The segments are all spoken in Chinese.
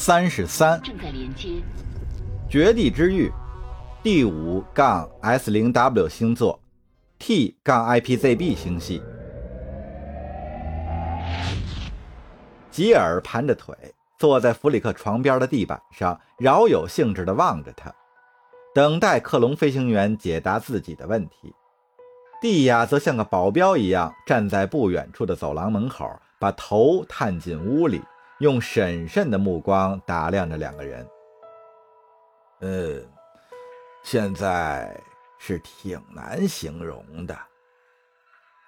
三十三，正在连接。绝地之域，第五杠 S 零 W 星座，T 杠 IPZB 星系。吉尔盘着腿坐在弗里克床边的地板上，饶有兴致地望着他，等待克隆飞行员解答自己的问题。蒂亚则像个保镖一样站在不远处的走廊门口，把头探进屋里，用审慎的目光打量着两个人。嗯，现在是挺难形容的。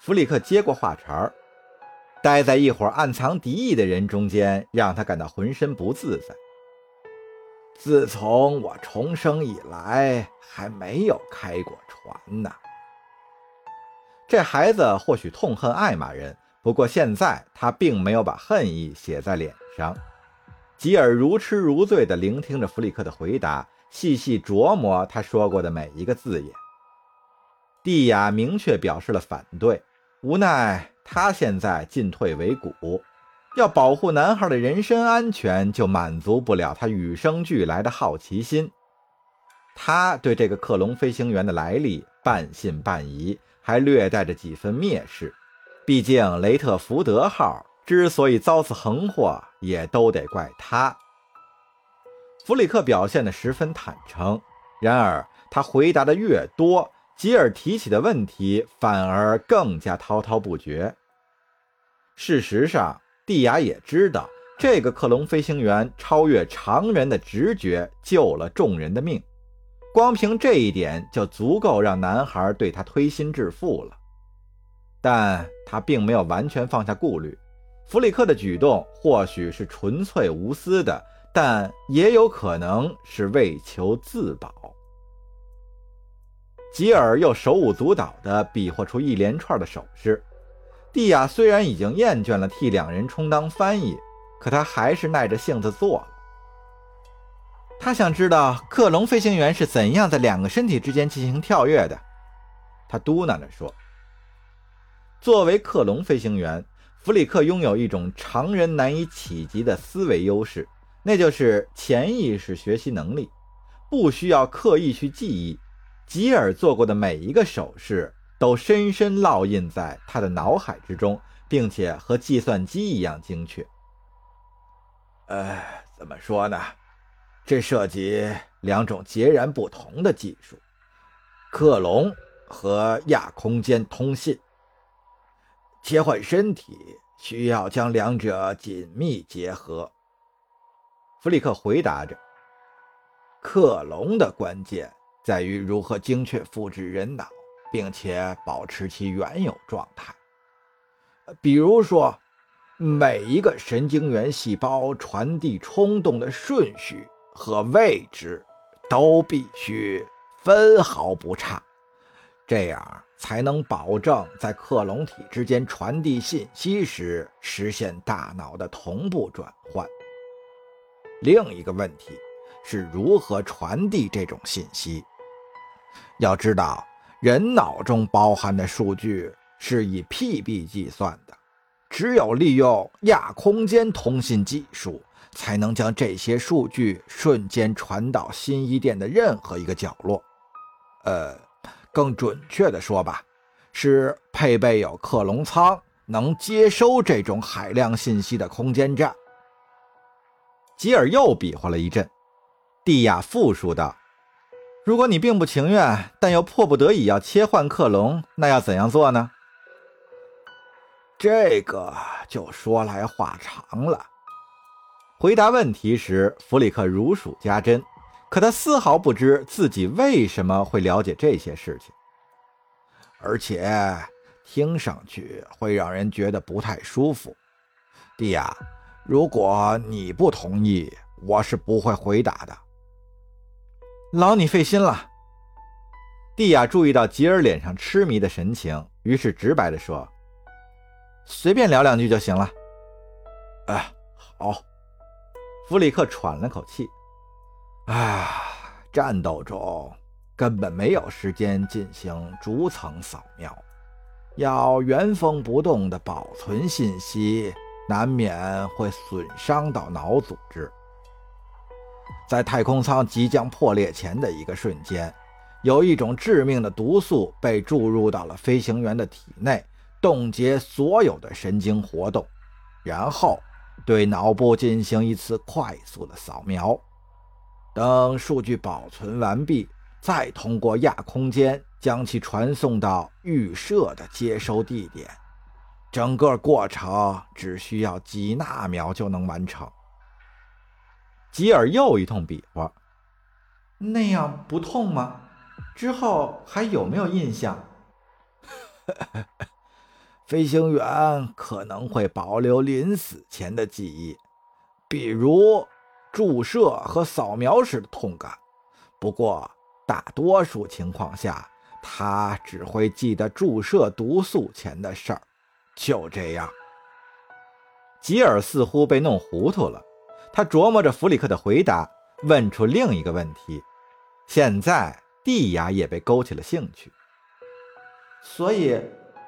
弗里克接过话茬儿，待在一伙暗藏敌意的人中间，让他感到浑身不自在。自从我重生以来，还没有开过船呢。这孩子或许痛恨艾玛人，不过现在他并没有把恨意写在脸上。吉尔如痴如醉地聆听着弗里克的回答，细细琢磨他说过的每一个字眼。蒂亚明确表示了反对，无奈他现在进退维谷，要保护男孩的人身安全，就满足不了他与生俱来的好奇心。他对这个克隆飞行员的来历半信半疑。还略带着几分蔑视，毕竟雷特福德号之所以遭此横祸，也都得怪他。弗里克表现得十分坦诚，然而他回答的越多，吉尔提起的问题反而更加滔滔不绝。事实上，蒂亚也知道，这个克隆飞行员超越常人的直觉，救了众人的命。光凭这一点就足够让男孩对他推心置腹了，但他并没有完全放下顾虑。弗里克的举动或许是纯粹无私的，但也有可能是为求自保。吉尔又手舞足蹈地比划出一连串的手势。蒂亚虽然已经厌倦了替两人充当翻译，可他还是耐着性子做了。他想知道克隆飞行员是怎样在两个身体之间进行跳跃的。他嘟囔着说：“作为克隆飞行员，弗里克拥有一种常人难以企及的思维优势，那就是潜意识学习能力，不需要刻意去记忆。吉尔做过的每一个手势都深深烙印在他的脑海之中，并且和计算机一样精确。呃，怎么说呢？”这涉及两种截然不同的技术：克隆和亚空间通信。切换身体需要将两者紧密结合。弗里克回答着：“克隆的关键在于如何精确复制人脑，并且保持其原有状态。比如说，每一个神经元细胞传递冲动的顺序。”和位置都必须分毫不差，这样才能保证在克隆体之间传递信息时实现大脑的同步转换。另一个问题是如何传递这种信息。要知道，人脑中包含的数据是以 PB 计算的，只有利用亚空间通信技术。才能将这些数据瞬间传到新一店的任何一个角落。呃，更准确的说吧，是配备有克隆舱，能接收这种海量信息的空间站。吉尔又比划了一阵，蒂亚复述道：“如果你并不情愿，但又迫不得已要切换克隆，那要怎样做呢？”这个就说来话长了。回答问题时，弗里克如数家珍，可他丝毫不知自己为什么会了解这些事情，而且听上去会让人觉得不太舒服。蒂亚，如果你不同意，我是不会回答的。劳你费心了。蒂亚注意到吉尔脸上痴迷的神情，于是直白地说：“随便聊两句就行了。”哎，好。弗里克喘了口气，啊，战斗中根本没有时间进行逐层扫描，要原封不动地保存信息，难免会损伤到脑组织。在太空舱即将破裂前的一个瞬间，有一种致命的毒素被注入到了飞行员的体内，冻结所有的神经活动，然后对脑部进行一次快速的扫描。等数据保存完毕，再通过亚空间将其传送到预设的接收地点。整个过程只需要几纳秒就能完成。吉尔又一通比划，那样不痛吗？之后还有没有印象？飞行员可能会保留临死前的记忆，比如注射和扫描时的痛感。不过，大多数情况下，他只会记得注射毒素前的事儿。就这样，吉尔似乎被弄糊涂了。他琢磨着弗里克的回答，问出另一个问题。现在蒂亚也被勾起了兴趣。所以，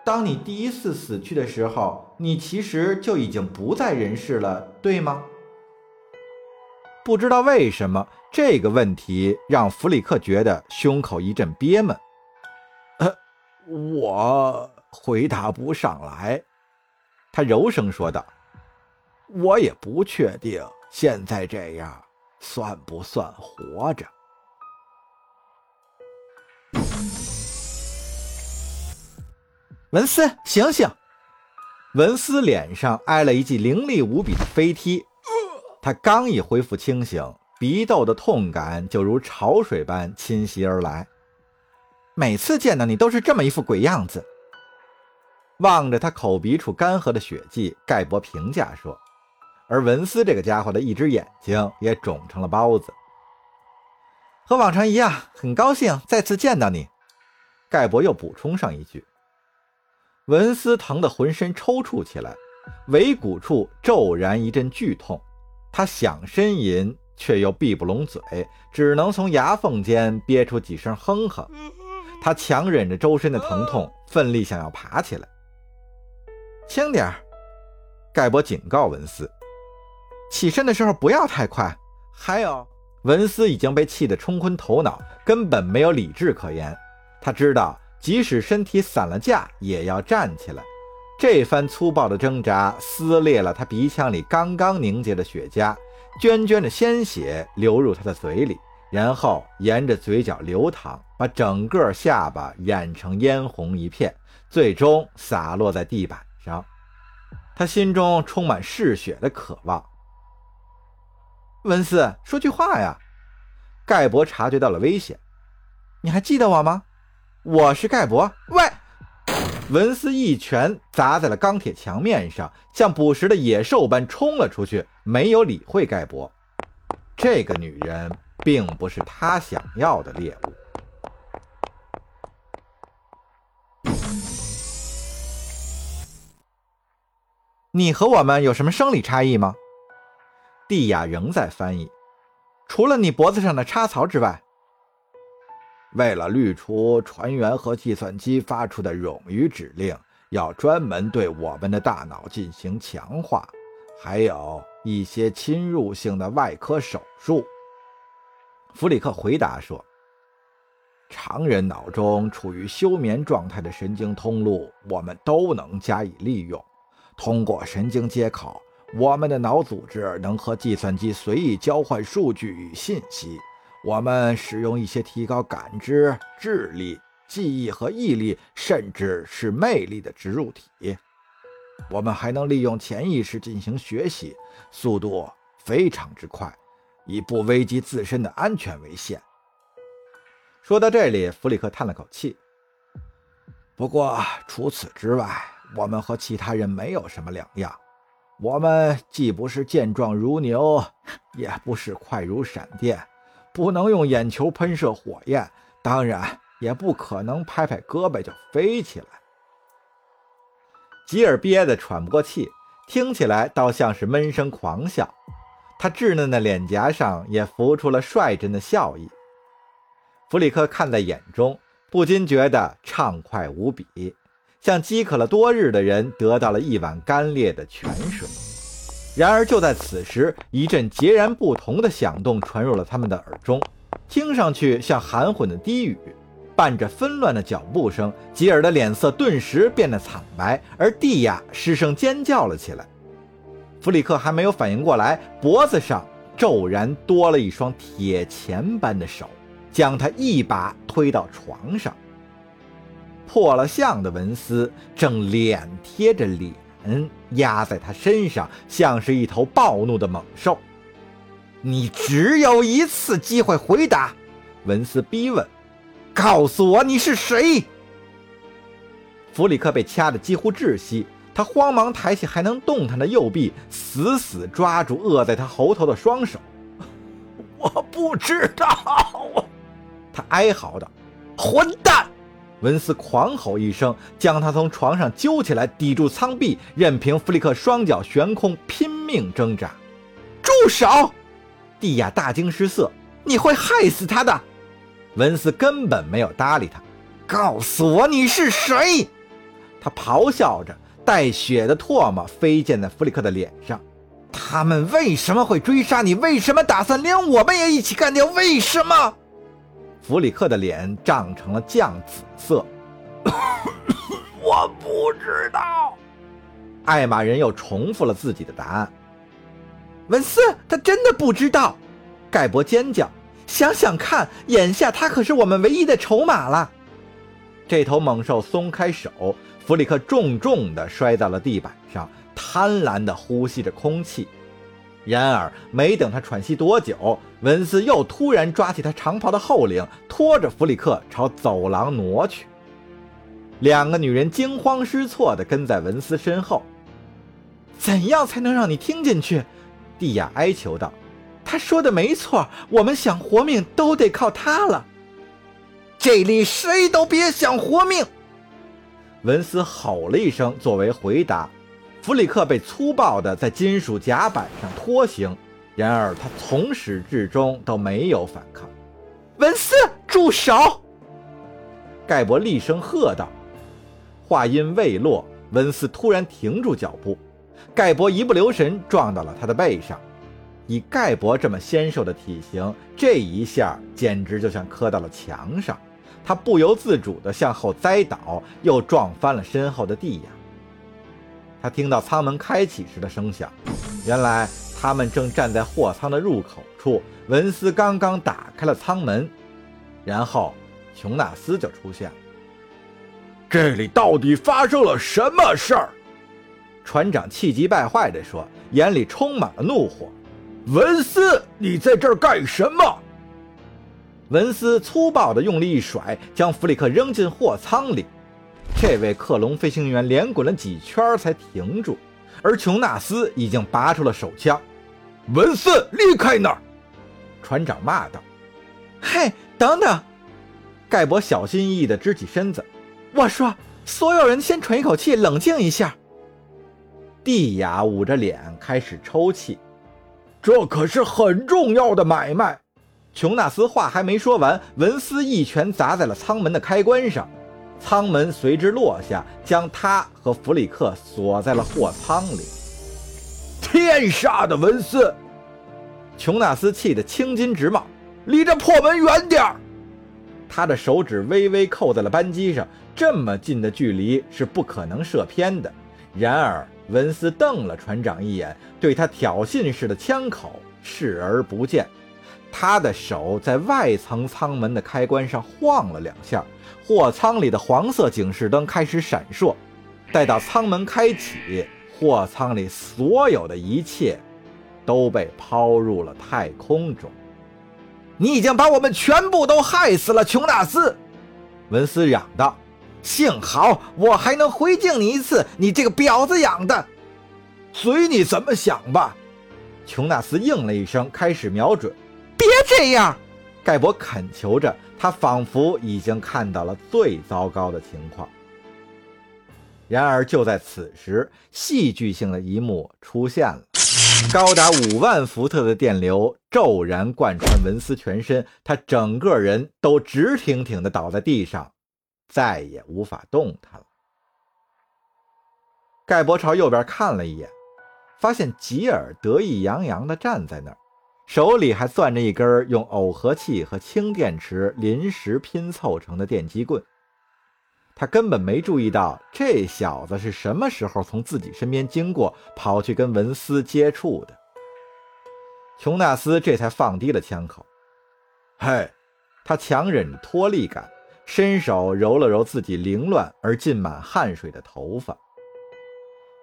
当你第一次死去的时候，你其实就已经不在人世了，对吗？不知道为什么，这个问题让弗里克觉得胸口一阵憋闷。呃，我回答不上来。他柔声说道：“我也不确定。”现在这样算不算活着？文斯，醒醒！文斯脸上挨了一记凌厉无比的飞踢，他刚一恢复清醒，鼻窦的痛感就如潮水般侵袭而来。每次见到你都是这么一副鬼样子。望着他口鼻处干涸的血迹，盖博评价说。而文斯这个家伙的一只眼睛也肿成了包子。和往常一样，很高兴再次见到你。盖博又补充上一句。文斯疼得浑身抽搐起来，尾骨处骤然一阵剧痛，他想呻吟，却又闭不拢嘴，只能从牙缝间憋出几声哼哼。他强忍着周身的疼痛，奋力想要爬起来。轻点儿，盖博警告文斯。起身的时候不要太快。还有，文斯已经被气得冲昏头脑，根本没有理智可言。他知道，即使身体散了架，也要站起来。这番粗暴的挣扎撕裂了他鼻腔里刚刚凝结的血痂，涓涓的鲜血流入他的嘴里，然后沿着嘴角流淌，把整个下巴染成嫣红一片，最终洒落在地板上。他心中充满嗜血的渴望。文斯，说句话呀！盖博察觉到了危险，你还记得我吗？我是盖博。喂！文斯一拳砸在了钢铁墙面上，像捕食的野兽般冲了出去，没有理会盖博。这个女人并不是他想要的猎物。你和我们有什么生理差异吗？蒂亚仍在翻译，除了你脖子上的插槽之外，为了滤除船员和计算机发出的冗余指令，要专门对我们的大脑进行强化，还有一些侵入性的外科手术。弗里克回答说：“常人脑中处于休眠状态的神经通路，我们都能加以利用，通过神经接口。”我们的脑组织能和计算机随意交换数据与信息。我们使用一些提高感知、智力、记忆和毅力，甚至是魅力的植入体。我们还能利用潜意识进行学习，速度非常之快，以不危及自身的安全为限。说到这里，弗里克叹了口气。不过除此之外，我们和其他人没有什么两样。我们既不是健壮如牛，也不是快如闪电，不能用眼球喷射火焰，当然也不可能拍拍胳膊就飞起来。吉尔憋得喘不过气，听起来倒像是闷声狂笑。他稚嫩的脸颊上也浮出了率真的笑意。弗里克看在眼中，不禁觉得畅快无比。像饥渴了多日的人得到了一碗干裂的泉水。然而就在此时，一阵截然不同的响动传入了他们的耳中，听上去像含混的低语，伴着纷乱的脚步声。吉尔的脸色顿时变得惨白，而蒂亚失声尖叫了起来。弗里克还没有反应过来，脖子上骤然多了一双铁钳般的手，将他一把推到床上。破了相的文斯正脸贴着脸压在他身上，像是一头暴怒的猛兽。你只有一次机会回答，文斯逼问：“告诉我你是谁？”弗里克被掐得几乎窒息，他慌忙抬起还能动弹的右臂，死死抓住扼在他喉头的双手。“我不知道！”他哀嚎道，“混蛋！”文斯狂吼一声，将他从床上揪起来，抵住舱壁，任凭弗里克双脚悬空，拼命挣扎。住手！蒂亚大惊失色：“你会害死他的！”文斯根本没有搭理他。告诉我你是谁！他咆哮着，带血的唾沫飞溅在弗里克的脸上。他们为什么会追杀你？为什么打算连我们也一起干掉？为什么？弗里克的脸涨成了酱紫色。我不知道。艾玛人又重复了自己的答案。文斯，他真的不知道。盖博尖叫：“想想看，眼下他可是我们唯一的筹码了。”这头猛兽松开手，弗里克重重地摔到了地板上，贪婪地呼吸着空气。然而，没等他喘息多久，文斯又突然抓起他长袍的后领，拖着弗里克朝走廊挪去。两个女人惊慌失措地跟在文斯身后。怎样才能让你听进去？蒂亚哀求道。他说的没错，我们想活命都得靠他了。这里谁都别想活命！文斯吼了一声作为回答。弗里克被粗暴地在金属甲板上拖行，然而他从始至终都没有反抗。文斯，住手！盖博厉声喝道。话音未落，文斯突然停住脚步，盖博一不留神撞到了他的背上。以盖博这么纤瘦的体型，这一下简直就像磕到了墙上。他不由自主地向后栽倒，又撞翻了身后的地呀。他听到舱门开启时的声响，原来他们正站在货舱的入口处。文斯刚刚打开了舱门，然后琼纳斯就出现了。这里到底发生了什么事儿？船长气急败坏地说，眼里充满了怒火。文斯，你在这儿干什么？文斯粗暴地用力一甩，将弗里克扔进货舱里。这位克隆飞行员连滚了几圈才停住，而琼纳斯已经拔出了手枪。文森，离开那儿！船长骂道。“嘿，等等！”盖博小心翼翼地支起身子。“我说，所有人先喘一口气，冷静一下。”蒂亚捂着脸开始抽泣。“这可是很重要的买卖！”琼纳斯话还没说完，文斯一拳砸在了舱门的开关上。舱门随之落下，将他和弗里克锁在了货舱里。天杀的文斯！琼纳斯气得青筋直冒，离这破门远点儿！他的手指微微扣在了扳机上，这么近的距离是不可能射偏的。然而，文斯瞪了船长一眼，对他挑衅似的枪口视而不见。他的手在外层舱门的开关上晃了两下。货舱里的黄色警示灯开始闪烁，待到舱门开启，货舱里所有的一切都被抛入了太空中。你已经把我们全部都害死了，琼纳斯！文斯嚷道。幸好我还能回敬你一次，你这个婊子养的！随你怎么想吧。琼纳斯应了一声，开始瞄准。别这样！盖博恳求着。他仿佛已经看到了最糟糕的情况，然而就在此时，戏剧性的一幕出现了：高达五万伏特的电流骤然贯穿文斯全身，他整个人都直挺挺地倒在地上，再也无法动弹了。盖博朝右边看了一眼，发现吉尔得意洋洋地站在那儿，手里还攥着一根用耦合器和氢电池临时拼凑成的电击棍。他根本没注意到这小子是什么时候从自己身边经过，跑去跟文斯接触的。琼纳斯这才放低了枪口。嘿，他强忍着脱力感，伸手揉了揉自己凌乱而浸满汗水的头发。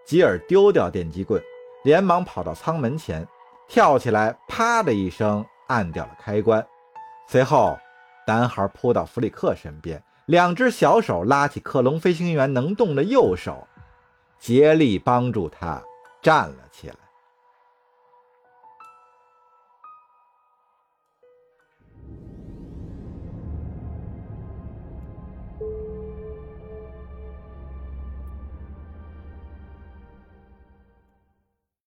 吉尔丢掉电击棍。连忙跑到舱门前，跳起来，啪的一声按掉了开关。随后，男孩扑到弗里克身边，两只小手拉起克隆飞行员能动的右手，竭力帮助他站了起来。